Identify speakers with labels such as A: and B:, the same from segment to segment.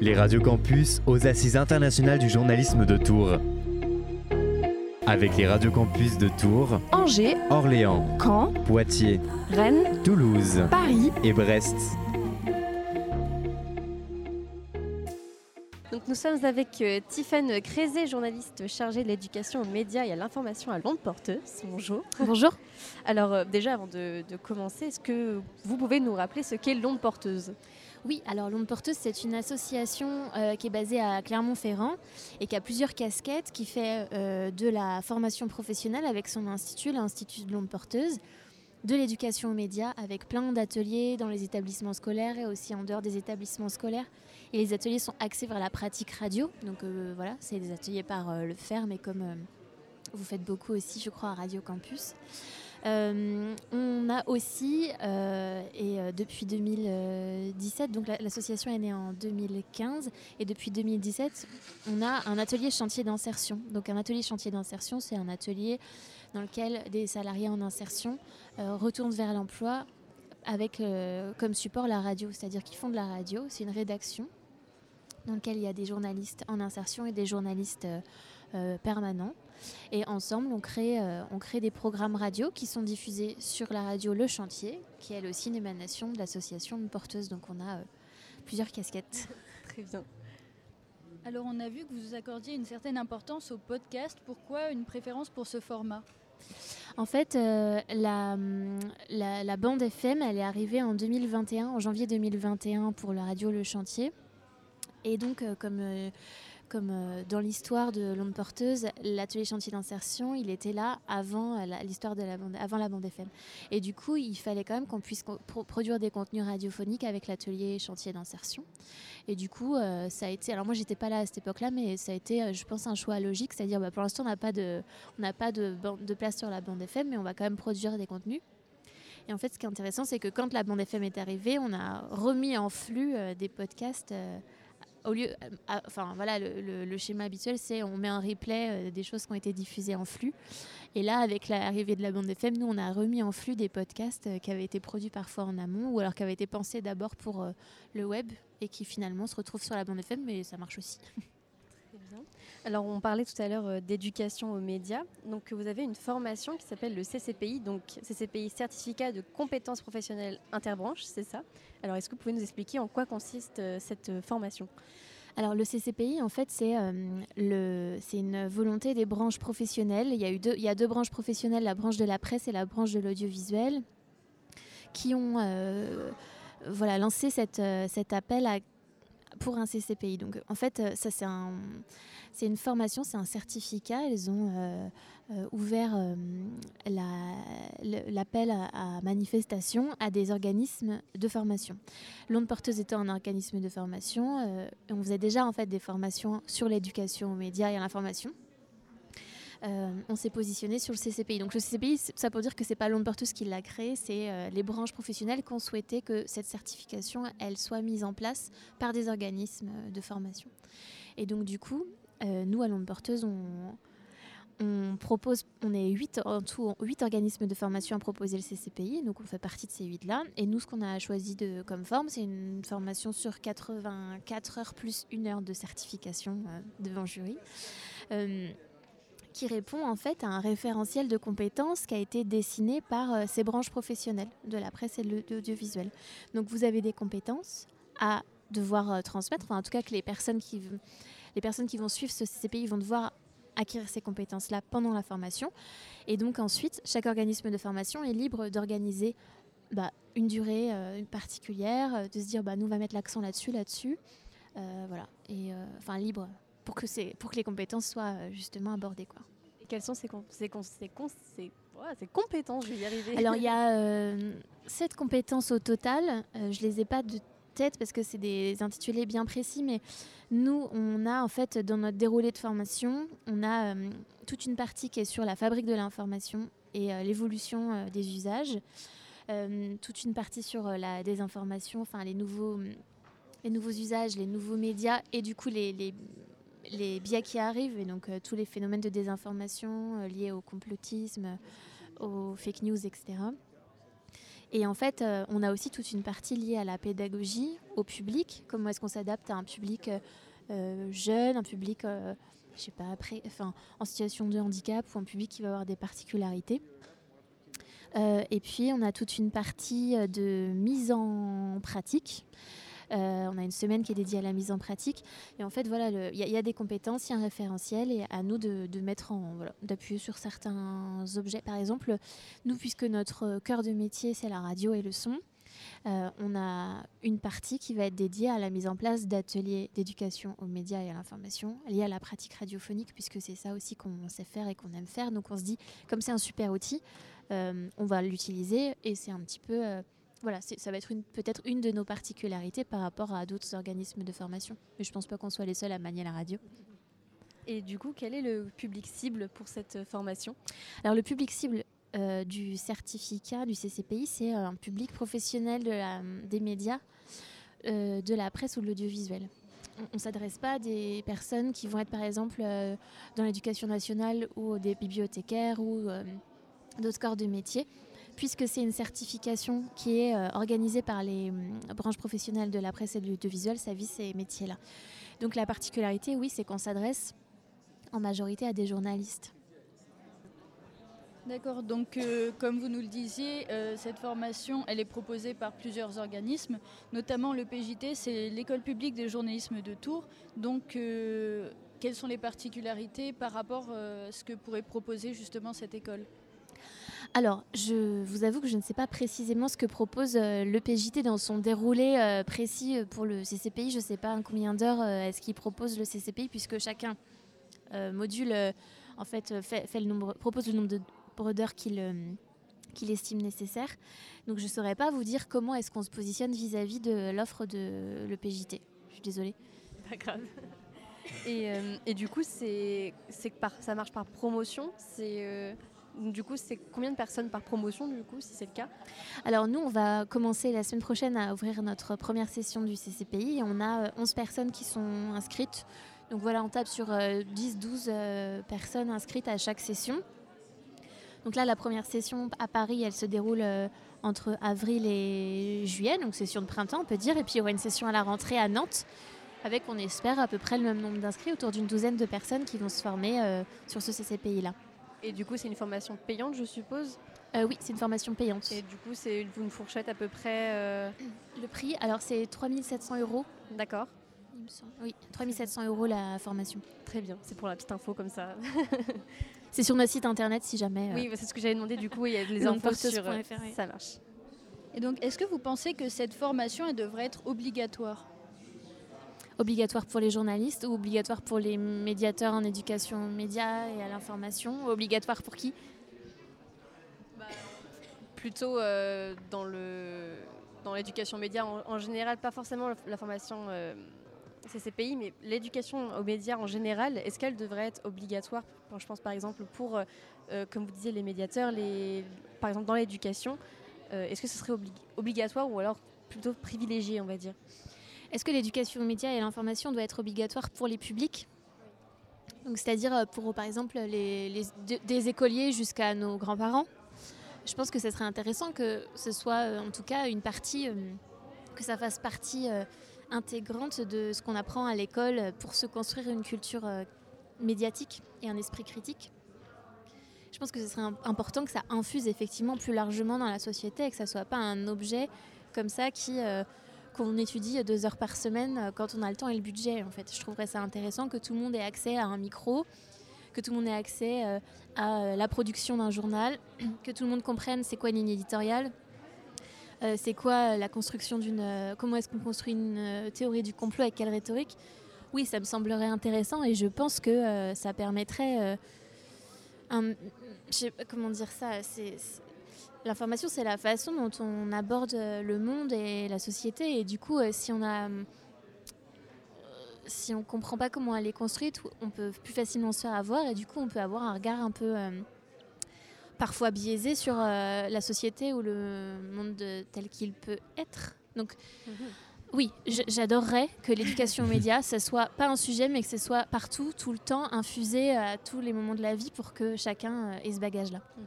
A: Les radios campus aux assises internationales du journalisme de Tours. Avec les radios campus de Tours,
B: Angers,
A: Orléans,
B: Caen,
A: Poitiers,
B: Rennes,
A: Toulouse
B: Paris.
A: et Brest.
C: Sommes avec euh, Tiffaine Crézé, journaliste chargée de l'éducation aux médias et à l'information à Londres Porteuse. Bonjour.
B: Bonjour.
C: Alors euh, déjà avant de, de commencer, est-ce que vous pouvez nous rappeler ce qu'est Londres Porteuse?
D: Oui, alors l'Onde Porteuse, c'est une association euh, qui est basée à Clermont-Ferrand et qui a plusieurs casquettes, qui fait euh, de la formation professionnelle avec son institut, l'Institut de l'Onde Porteuse, de l'éducation aux médias avec plein d'ateliers dans les établissements scolaires et aussi en dehors des établissements scolaires. Et les ateliers sont axés vers la pratique radio. Donc euh, voilà, c'est des ateliers par euh, le faire, mais comme euh, vous faites beaucoup aussi, je crois, à Radio Campus. On a aussi, et depuis 2017, donc la- l'association est née en 2015, et depuis 2017, on a un atelier chantier d'insertion. Donc un atelier chantier d'insertion, c'est un atelier dans lequel des salariés en insertion euh, retournent vers l'emploi avec euh, comme support la radio, c'est-à-dire qu'ils font de la radio, c'est une rédaction dans laquelle il y a des journalistes en insertion et des journalistes euh, permanents. Et ensemble, on crée, on crée des programmes radio qui sont diffusés sur la radio Le Chantier, qui est elle aussi une émanation de l'association de porteuses. Donc on a plusieurs casquettes.
C: Très bien.
E: Alors on a vu que vous accordiez une certaine importance au podcast. Pourquoi une préférence pour ce format?
D: En fait, euh, la, la, la bande FM, elle est arrivée en 2021, en janvier 2021 pour la radio Le Chantier. Et donc, euh, comme, euh, comme euh, dans l'histoire de l'onde porteuse, l'atelier chantier d'insertion, il était là avant euh, l'histoire de la bande, avant la bande FM. Et du coup, il fallait quand même qu'on puisse produire des contenus radiophoniques avec l'atelier chantier d'insertion. Et du coup, euh, ça a été. Alors moi, j'étais pas là à cette époque-là, mais ça a été, je pense, un choix logique, c'est-à-dire, bah, pour l'instant, on n'a pas de on n'a pas de, place sur la bande FM, mais on va quand même produire des contenus. Et en fait, ce qui est intéressant, c'est que quand la bande FM est arrivée, on a remis en flux des podcasts. Au lieu, euh, enfin voilà, le, schéma habituel, c'est on met un replay euh, des choses qui ont été diffusées en flux. Et là, avec l'arrivée de la bande FM, nous, on a remis en flux des podcasts euh, qui avaient été produits parfois en amont, ou alors qui avaient été pensés d'abord pour le web et qui finalement se retrouvent sur la bande FM, mais ça marche aussi.
C: Alors on parlait tout à l'heure euh, d'éducation aux médias. Donc vous avez une formation qui s'appelle le CCPI, donc CCPI certificat de compétences professionnelles interbranches, c'est ça? Alors est-ce que vous pouvez nous expliquer en quoi consiste euh, cette euh, formation?
D: Alors le CCPI, en fait, c'est une volonté des branches professionnelles. Il y, a eu deux, branches professionnelles, la branche de la presse et la branche de l'audiovisuel, qui ont lancé cet appel à- pour un CCPI. Donc en fait, euh, ça c'est un, c'est une formation, c'est un certificat. Elles ont euh, euh, ouvert la- l'appel à, à manifestation à des organismes de formation. L'onde porteuse étant un organisme de formation, on faisait déjà en fait des formations sur l'éducation aux médias et à l'information. Euh, on s'est positionné sur le CCPI. Donc le CCPI, ça pour dire que c'est pas l'onde porteuse qui l'a créé, c'est euh, les branches professionnelles qui ont souhaité que cette certification, elle soit mise en place par des organismes euh, de formation. Et donc du coup, nous à l'onde porteuse, on, on propose, on est huit en tout, huit organismes de formation à proposer le CCPI, donc on fait partie de ces huit là. Et nous, ce qu'on a choisi de, comme forme, c'est une formation sur 84 heures plus une heure de certification devant jury. Qui répond en fait à un référentiel de compétences qui a été dessiné par euh, ces branches professionnelles de la presse et de l'audiovisuel. Donc vous avez des compétences à devoir euh, transmettre, enfin, en tout cas que les personnes qui, les personnes qui vont suivre ce CCPI vont devoir acquérir ces compétences-là pendant la formation. Et donc ensuite, chaque organisme de formation est libre d'organiser bah, une durée euh, particulière, de se dire bah, nous on va mettre l'accent là-dessus, là-dessus. Voilà. Et enfin libre pour que, pour que les compétences soient justement abordées. Quoi.
C: Quelles sont ces compétences Je vais y arriver.
D: Alors il y a euh, sept compétences au total. Euh, je les ai pas de tête parce que c'est des intitulés bien précis, mais nous on a en fait dans notre déroulé de formation, on a euh, toute une partie qui est sur la fabrique de l'information et euh, l'évolution euh, des usages, toute une partie sur la désinformation, enfin les nouveaux les nouveaux usages, les nouveaux médias et du coup les, les, les biais qui arrivent et donc euh, tous les phénomènes de désinformation euh, liés au complotisme, aux fake news, etc. Et en fait, on a aussi toute une partie liée à la pédagogie, au public, comment est-ce qu'on s'adapte à un public jeune, un public, sais pas, après, enfin, en situation de handicap ou un public qui va avoir des particularités. et puis, on a toute une partie de mise en pratique. Euh, on a une semaine qui est dédiée à la mise en pratique. Et en fait, voilà, il y, a des compétences, il y a un référentiel et à nous de, mettre en, d'appuyer sur certains objets. Par exemple, nous, puisque notre cœur de métier, c'est la radio et le son, euh, on a une partie qui va être dédiée à la mise en place d'ateliers d'éducation aux médias et à l'information liés à la pratique radiophonique, puisque c'est ça aussi qu'on sait faire et qu'on aime faire. Donc on se dit, comme c'est un super outil, euh, on va l'utiliser et c'est un petit peu voilà, ça va être peut-être une de nos particularités par rapport à d'autres organismes de formation. Mais je ne pense pas qu'on soit les seuls à manier la radio.
C: Et du coup, quel est le public cible pour cette formation?
D: Alors le public cible euh, du certificat du CCPI, c'est euh, un public professionnel des médias, euh, de la presse ou de l'audiovisuel. On ne s'adresse pas à des personnes qui vont être par exemple dans l'éducation nationale ou des bibliothécaires ou d'autres corps de métier puisque c'est une certification qui est euh, organisée par les hum, branches professionnelles de la presse et de l'audiovisuel, ça vise ces métiers-là. Donc la particularité, oui, c'est qu'on s'adresse en majorité à des journalistes.
E: D'accord, donc euh, comme vous nous le disiez, euh, cette formation, elle est proposée par plusieurs organismes, notamment le PJT, c'est l'école publique des journalismes de Tours. Donc quelles sont les particularités par rapport à ce que pourrait proposer justement cette école?
D: Alors, je vous avoue que je ne sais pas précisément ce que propose euh, le PJT dans son déroulé euh, précis euh, pour le CCPI. Je ne sais pas combien d'heures est-ce qu'il propose le CCPI, puisque chacun module, en fait, fait, le nombre, propose le nombre d'heures qu'il qu'il estime nécessaire. Donc je ne saurais pas vous dire comment est-ce qu'on se positionne vis-à-vis de l'offre de le PJT. Je suis désolée.
C: Pas grave. Et, et du coup, c'est ça marche par promotion. C'est du coup, c'est combien de personnes par promotion, du coup, si c'est le cas?
D: Alors, nous, on va commencer la semaine prochaine à ouvrir notre première session du CCPI. On a 11 euh, personnes qui sont inscrites. Donc voilà, on tape sur 10-12 euh, euh, personnes inscrites à chaque session. Donc là, la première session à Paris, elle se déroule entre avril et juillet, donc session de printemps, on peut dire. Et puis il y aura une session à la rentrée à Nantes, avec, on espère, à peu près le même nombre d'inscrits, autour d'une douzaine de personnes qui vont se former sur ce CCPI-là.
C: Et du coup, c'est une formation payante, je suppose
D: euh, Oui, c'est une formation payante.
C: Et du coup, c'est une fourchette à peu près euh,
D: Le prix, alors c'est 3700 euros.
C: D'accord.
D: Oui, 3700 euros la formation.
C: Très bien, c'est pour la petite info comme ça.
D: c'est sur notre site internet si jamais.
C: Euh, oui, c'est ce que j'avais demandé du coup, il y a les infos sur. Ça marche.
E: Et donc, est-ce que vous pensez que cette formation elle devrait être obligatoire?
D: Obligatoire pour les journalistes ou obligatoire pour les médiateurs en éducation aux médias et à l'information Obligatoire pour qui?
C: Bah, Plutôt euh, dans le dans l'éducation aux médias en, général, pas forcément la formation euh, CCPI, mais l'éducation aux médias en général, est-ce qu'elle devrait être obligatoire? Je pense par exemple pour, euh, comme vous disiez, les médiateurs, les, par exemple dans l'éducation, est-ce que ce serait obligatoire ou alors plutôt privilégié, on va dire?
D: Est-ce que l'éducation aux médias et l'information doit être obligatoire pour les publics? C'est-à-dire euh, pour, par exemple, les, des écoliers jusqu'à nos grands-parents? Je pense que ce serait intéressant que ce soit, euh, en tout cas, une partie, euh, que ça fasse partie intégrante de ce qu'on apprend à l'école pour se construire une culture médiatique et un esprit critique. Je pense que ce serait important que ça infuse effectivement plus largement dans la société et que ça ne soit pas un objet comme ça qui qu'on étudie deux heures par semaine euh, quand on a le temps et le budget. En fait, je trouverais ça intéressant que tout le monde ait accès à un micro, que tout le monde ait accès euh, à euh, la production d'un journal, que tout le monde comprenne c'est quoi une ligne éditoriale, c'est quoi la construction d'une, comment est-ce qu'on construit une théorie du complot avec quelle rhétorique. Oui, ça me semblerait intéressant et je pense que ça permettrait comment dire ça, c'est L'information, c'est la façon dont on aborde euh, le monde et la société. Et du coup, euh, si on a euh, si on comprend pas comment elle est construite, on peut plus facilement se faire avoir et du coup on peut avoir un regard un peu parfois biaisé sur la société ou le monde tel qu'il peut être. Donc mhm. oui, j'adorerais que l'éducation aux médias, ce soit pas un sujet mais que ce soit partout, tout le temps, infusé à tous les moments de la vie pour que chacun ait ce bagage-là. Mhm.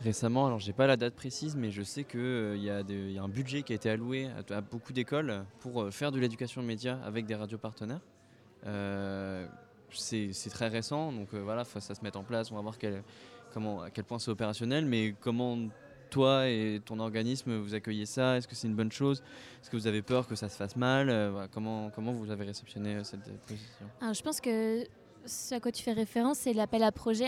B: Récemment. Alors, j'ai pas la date précise, mais je sais qu'il euh, y, a un budget qui a été alloué à, beaucoup d'écoles pour euh, faire de l'éducation média avec des radios partenaires. Euh, c'est très récent, donc voilà, ça se mettre en place. On va voir comment, à quel point c'est opérationnel, mais comment toi et ton organisme vous accueillez ça? Est-ce que c'est une bonne chose? Est-ce que vous avez peur que ça se fasse mal? Comment, comment vous avez réceptionné cette position?
D: Je pense que ce à quoi tu fais référence, c'est l'appel à projet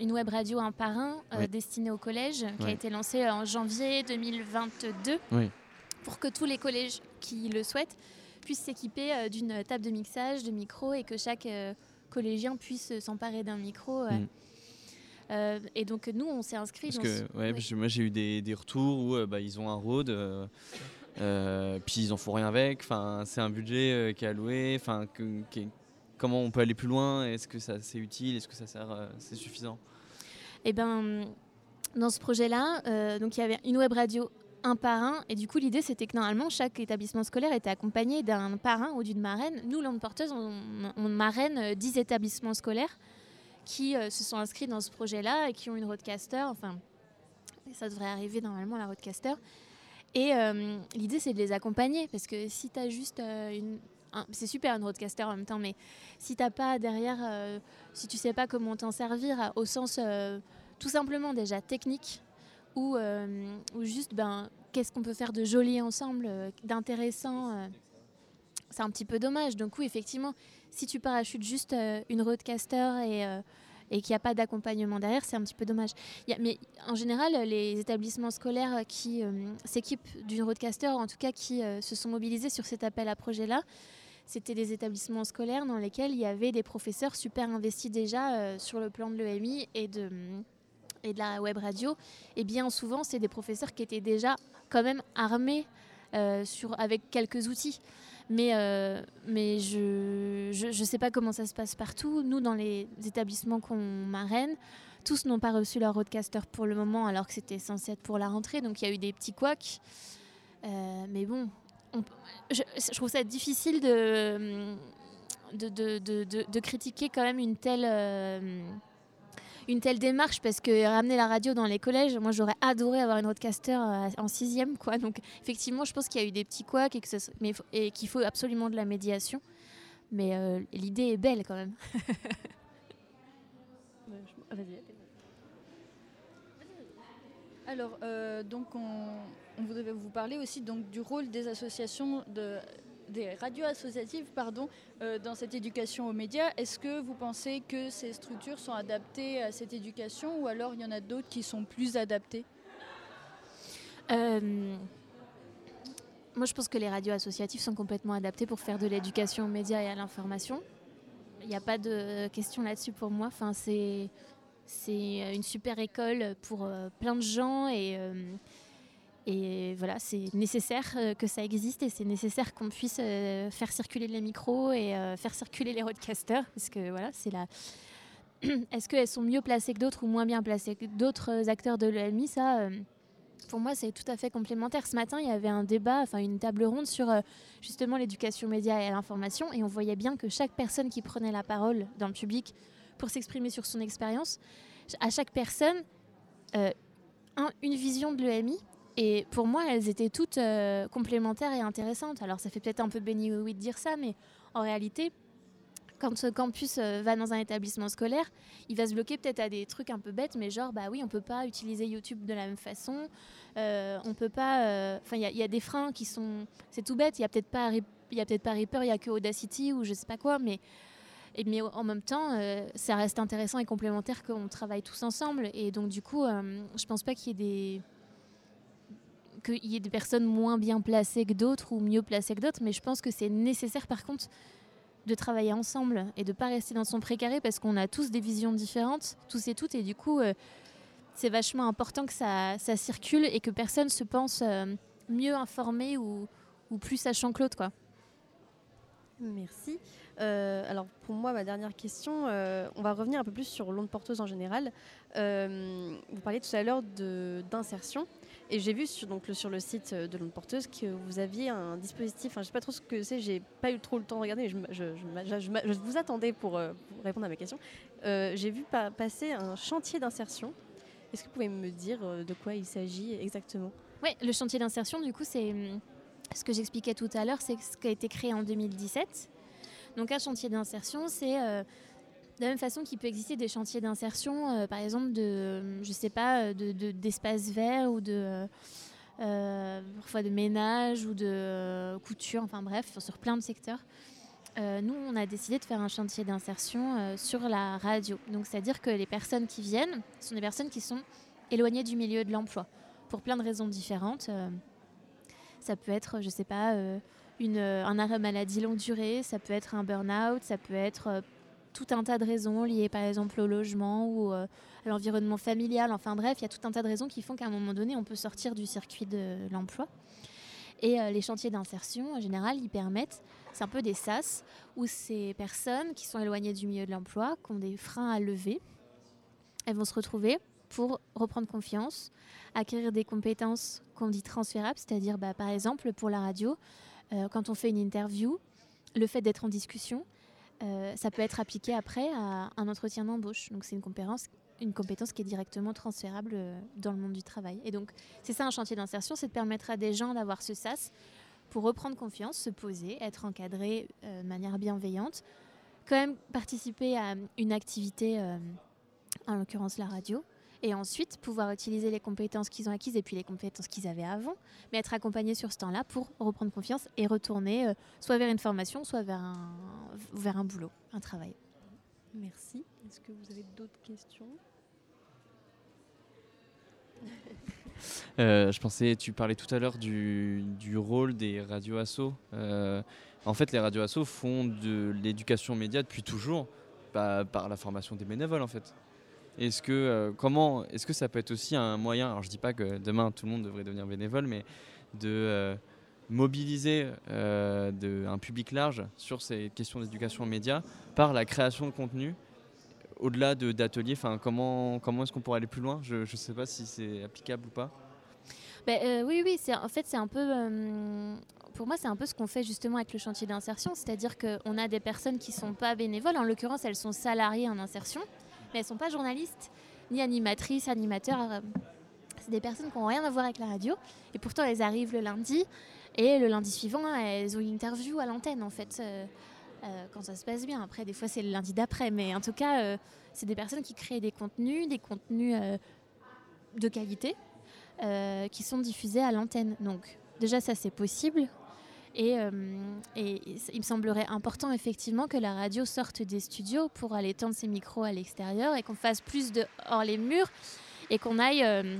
D: Une web radio un par un euh, destinée au collège qui a été lancé en janvier 2022 pour que tous les collèges qui le souhaitent puissent s'équiper euh, d'une table de mixage, de micros et que chaque euh, collégien puisse s'emparer d'un micro. Mm. et donc nous, on s'est inscrit.
B: Parce que moi j'ai eu des, retours où bah, ils ont un road, puis ils en font rien avec. Enfin, c'est un budget qui est alloué, enfin, qui, comment on peut aller plus loin Est-ce que ça c'est utile Est-ce que ça sert euh, C'est suffisant?
D: Eh ben, dans ce projet-là, euh, donc il y avait une web radio un par un. Et du coup, l'idée, c'était que normalement, chaque établissement scolaire était accompagné d'un parrain ou d'une marraine. Nous, Langue Porteuse, on, marraine 10 euh, établissements scolaires qui se sont inscrits dans ce projet-là et qui ont une roadcaster. Enfin, ça devrait arriver normalement la roadcaster. Et l'idée, c'est de les accompagner parce que si tu as juste une, c'est super un roadcaster en même temps, mais si t'as pas derrière, euh, si tu sais pas comment t'en servir au sens euh, tout simplement déjà technique ou, euh, ou juste ben qu'est-ce qu'on peut faire de joli ensemble, d'intéressant, c'est un petit peu dommage. Donc oui, effectivement, si tu parachutes juste une roadcaster et et qu'il n'y a pas d'accompagnement derrière, c'est un petit peu dommage. mais en général, les établissements scolaires qui s'équipent d'une roadcaster, en tout cas qui se sont mobilisés sur cet appel à projet-là, c'était des établissements scolaires dans lesquels il y avait des professeurs super investis déjà euh, sur le plan de l'EMI et de, et de la web radio. Et bien souvent, c'est des professeurs qui étaient déjà quand même armés euh, sur, avec quelques outils. Mais, euh, mais je ne sais pas comment ça se passe partout. Nous, dans les établissements qu'on marraine, tous n'ont pas reçu leur roadcaster pour le moment, alors que c'était censé être pour la rentrée. Donc il y a eu des petits couacs. mais bon, je, trouve ça difficile de, de, critiquer quand même une telle, euh, une telle démarche parce que ramener la radio dans les collèges, moi j'aurais adoré avoir une roadcaster euh, en sixième. Quoi. Donc effectivement, je pense qu'il y a eu des petits couacs et, mais, et qu'il faut absolument de la médiation. Mais euh, l'idée est belle quand même.
E: Alors, donc on, on voudrait vous parler aussi donc, du rôle des associations, de, des radios associatives pardon, euh, dans cette éducation aux médias. Est-ce que vous pensez que ces structures sont adaptées à cette éducation ou alors il y en a d'autres qui sont plus adaptées?
D: Euh, Moi, je pense que les radios associatives sont complètement adaptées pour faire de l'éducation aux médias et à l'information. Il n'y a pas de question là-dessus pour moi. Enfin, c'est c'est une super école pour euh, plein de gens et et voilà, c'est nécessaire euh, que ça existe et c'est nécessaire qu'on puisse euh, faire circuler les micros et euh, faire circuler les roadcasters. Parce que voilà, c'est. Est-ce qu'elles sont mieux placées que d'autres ou moins bien placées que d'autres acteurs de l'EMI Ça, pour moi, c'est tout à fait complémentaire. Ce matin, il y avait un débat, enfin une table ronde sur justement l'éducation média et l'information. Et on voyait bien que chaque personne qui prenait la parole dans le public pour s'exprimer sur son expérience, à chaque personne, une vision de l'EMI et pour moi, elles étaient toutes euh, complémentaires et intéressantes. Alors ça fait peut-être un peu béni oui de dire ça, mais en réalité, quand ce campus euh, va dans un établissement scolaire, il va se bloquer peut-être à des trucs un peu bêtes, mais genre, bah oui, on peut pas utiliser YouTube de la même façon. Euh, on peut pas. Enfin, il y, a des freins qui sont. C'est tout bête. Il y a peut-être pas. Il a peut-être pas Reaper, il y a que Audacity ou je sais pas quoi, mais. Mais en même temps, ça reste intéressant et complémentaire qu'on travaille tous ensemble. Et donc, du coup, je pense pas qu'il y ait des qu'il y ait des personnes moins bien placées que d'autres ou mieux placées que d'autres, mais je pense que c'est nécessaire par contre de travailler ensemble et de ne pas rester dans son précaré parce qu'on a tous des visions différentes, tous et toutes, et du coup, euh, c'est vachement important que ça, circule et que personne se pense euh, mieux informé ou, ou, plus sachant que l'autre. Quoi.
C: Merci. Euh, alors pour moi, ma dernière question, on va revenir un peu plus sur l'onde porteuse en général. vous parliez tout à l'heure d'insertion. Et j'ai vu sur, le, site euh, de l'onde porteuse que vous aviez un dispositif, je ne sais pas trop ce que c'est, j'ai pas eu trop le temps de regarder, je, je, vous attendais pour, euh, répondre à mes questions. Euh, j'ai vu passer un chantier d'insertion Est-ce que vous pouvez me dire de quoi il s'agit exactement?
D: Oui, le chantier d'insertion, du coup, c'est hum, ce que j'expliquais tout à l'heure, c'est ce qui a été créé en 2017. Donc un chantier d'insertion, c'est de la même façon qu'il peut exister des chantiers d'insertion, par exemple de, je sais pas, d'espaces de, verts ou de euh, parfois de ménage ou de euh, couture, enfin bref, sur plein de secteurs. Euh, nous, on a décidé de faire un chantier d'insertion sur la radio. Donc, c'est-à-dire que les personnes qui viennent sont des personnes qui sont éloignées du milieu de l'emploi pour plein de raisons différentes. ça peut être, je ne sais pas, une, un arrêt maladie longue durée, ça peut être un burn-out, ça peut être tout un tas de raisons liées par exemple au logement ou euh, à l'environnement familial. Enfin bref, il y a tout un tas de raisons qui font qu'à un moment donné, on peut sortir du circuit de l'emploi. Et euh, les chantiers d'insertion, en général, ils permettent, c'est un peu des SAS, où ces personnes qui sont éloignées du milieu de l'emploi, qui ont des freins à lever, elles vont se retrouver pour reprendre confiance, acquérir des compétences qu'on dit transférables, c'est-à-dire bah, par exemple pour la radio, euh, quand on fait une interview, le fait d'être en discussion, euh, ça peut être appliqué après à un entretien d'embauche. Donc c'est une compétence, qui est directement transférable euh, dans le monde du travail. Et donc c'est ça un chantier d'insertion, c'est de permettre à des gens d'avoir ce sas pour reprendre confiance, se poser, être encadré euh, de manière bienveillante, quand même participer à une activité, en l'occurrence la radio, et ensuite pouvoir utiliser les compétences qu'ils ont acquises et puis les compétences qu'ils avaient avant, mais être accompagnés sur ce temps-là pour reprendre confiance et retourner euh, soit vers une formation, soit vers un, vers un boulot, un travail.
C: Merci. Est-ce que vous avez d'autres questions?
B: Euh, je pensais, tu parlais tout à l'heure du, du, rôle des radios assos. Euh, en fait, les radios assos font de l'éducation média depuis toujours, bah, par la formation des bénévoles en fait. Est-ce que, euh, est-ce que ça peut être aussi un moyen, alors je dis pas que demain tout le monde devrait devenir bénévole, mais de euh, mobiliser euh, un public large sur ces questions d'éducation aux médias par la création de contenu au-delà de, d'ateliers? Comment, comment est-ce qu'on pourrait aller plus loin? Je ne sais pas si c'est applicable ou pas.
D: Ben, oui, oui, en fait c'est un peu pour moi, c'est un peu ce qu'on fait justement avec le chantier d'insertion, c'est-à-dire qu'on a des personnes qui ne sont pas bénévoles, en l'occurrence, elles sont salariées en insertion, mais elles ne sont pas journalistes, ni animatrices, animateurs. Euh, c'est des personnes qui n'ont rien à voir avec la radio. Et pourtant, elles arrivent le lundi. Et le lundi suivant, elles ont une interview à l'antenne, en fait, euh, euh, quand ça se passe bien. Après, des fois, c'est le lundi d'après. Mais en tout cas, c'est des personnes qui créent des contenus, des contenus de qualité, qui sont diffusés à l'antenne. Donc, déjà, ça, c'est possible. Euh, et, il me semblerait important effectivement que la radio sorte des studios pour aller tendre ses micros à l'extérieur et qu'on fasse plus de hors les murs et qu'on aille, euh,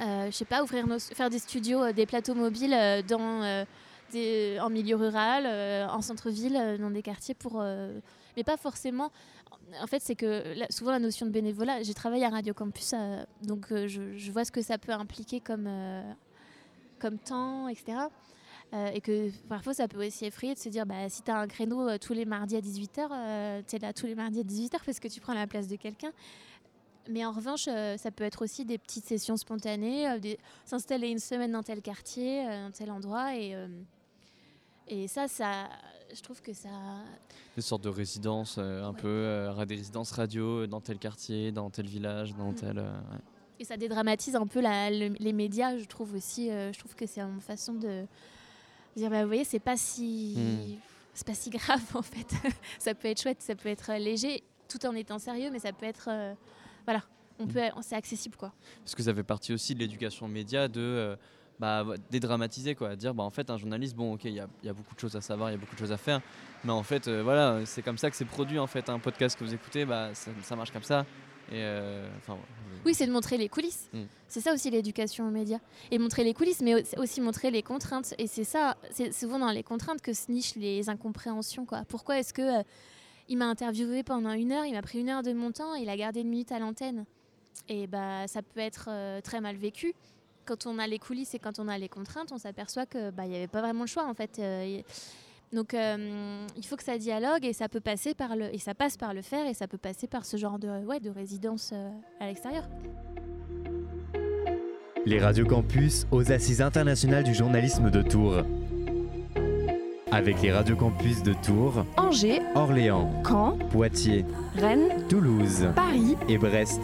D: euh, je sais pas, ouvrir faire des studios, des plateaux mobiles des, en milieu rural, en centre-ville, dans des quartiers pour, mais pas forcément. En fait, c'est que souvent la notion de bénévolat, j'ai travaillé à Radio Campus, donc je, je, vois ce que ça peut impliquer comme, comme temps, etc. Euh, et que parfois ça peut aussi effrayer de se dire bah, si tu as un créneau euh, tous les mardis à 18h, tu es là tous les mardis à 18h parce que tu prends la place de quelqu'un. Mais en revanche, euh, ça peut être aussi des petites sessions spontanées, s'installer une semaine dans tel quartier, dans tel endroit. Et, et ça, ça, je trouve que ça.
B: Des sortes de résidences, un peu, des résidences radio dans tel quartier, dans tel village, dans mm. tel.
D: Et ça dédramatise un peu la, les médias, je trouve aussi. je trouve que c'est une façon de dire bah, vous voyez c'est pas si hmm. c'est pas si grave en fait ça peut être chouette ça peut être léger tout en étant sérieux mais ça peut être euh, voilà on hmm. peut c'est accessible quoi
B: parce que ça fait partie aussi de l'éducation média de euh, bah, dédramatiser quoi dire bah en fait un journaliste bon ok il y, y, a beaucoup de choses à savoir il y a beaucoup de choses à faire mais en fait euh, voilà c'est comme ça que c'est produit en fait un podcast que vous écoutez bah ça, ça marche comme ça et enfin
D: oui, c'est de montrer les coulisses. Mm. C'est ça aussi l'éducation aux médias. Et montrer les coulisses, mais aussi montrer les contraintes. Et c'est ça, c'est souvent dans les contraintes que se nichent les incompréhensions. Quoi. Pourquoi est-ce que euh, il m'a interviewé pendant une heure, il m'a pris une heure de mon temps, il a gardé une minute à l'antenne Et bah, ça peut être euh, très mal vécu. Quand on a les coulisses et quand on a les contraintes, on s'aperçoit que bah, n'y avait pas vraiment le choix en fait. Euh, donc euh, il faut que ça dialogue et ça peut passer par le et ça passe par le faire et ça peut passer par ce genre de ouais, de résidence euh, à l'extérieur.
A: Les radios campus aux assises internationales du journalisme de Tours. Avec les radios campus de Tours,
F: Angers,
A: Orléans,
F: Caen,
A: Poitiers,
F: Rennes,
A: Toulouse,
F: Paris
A: et Brest.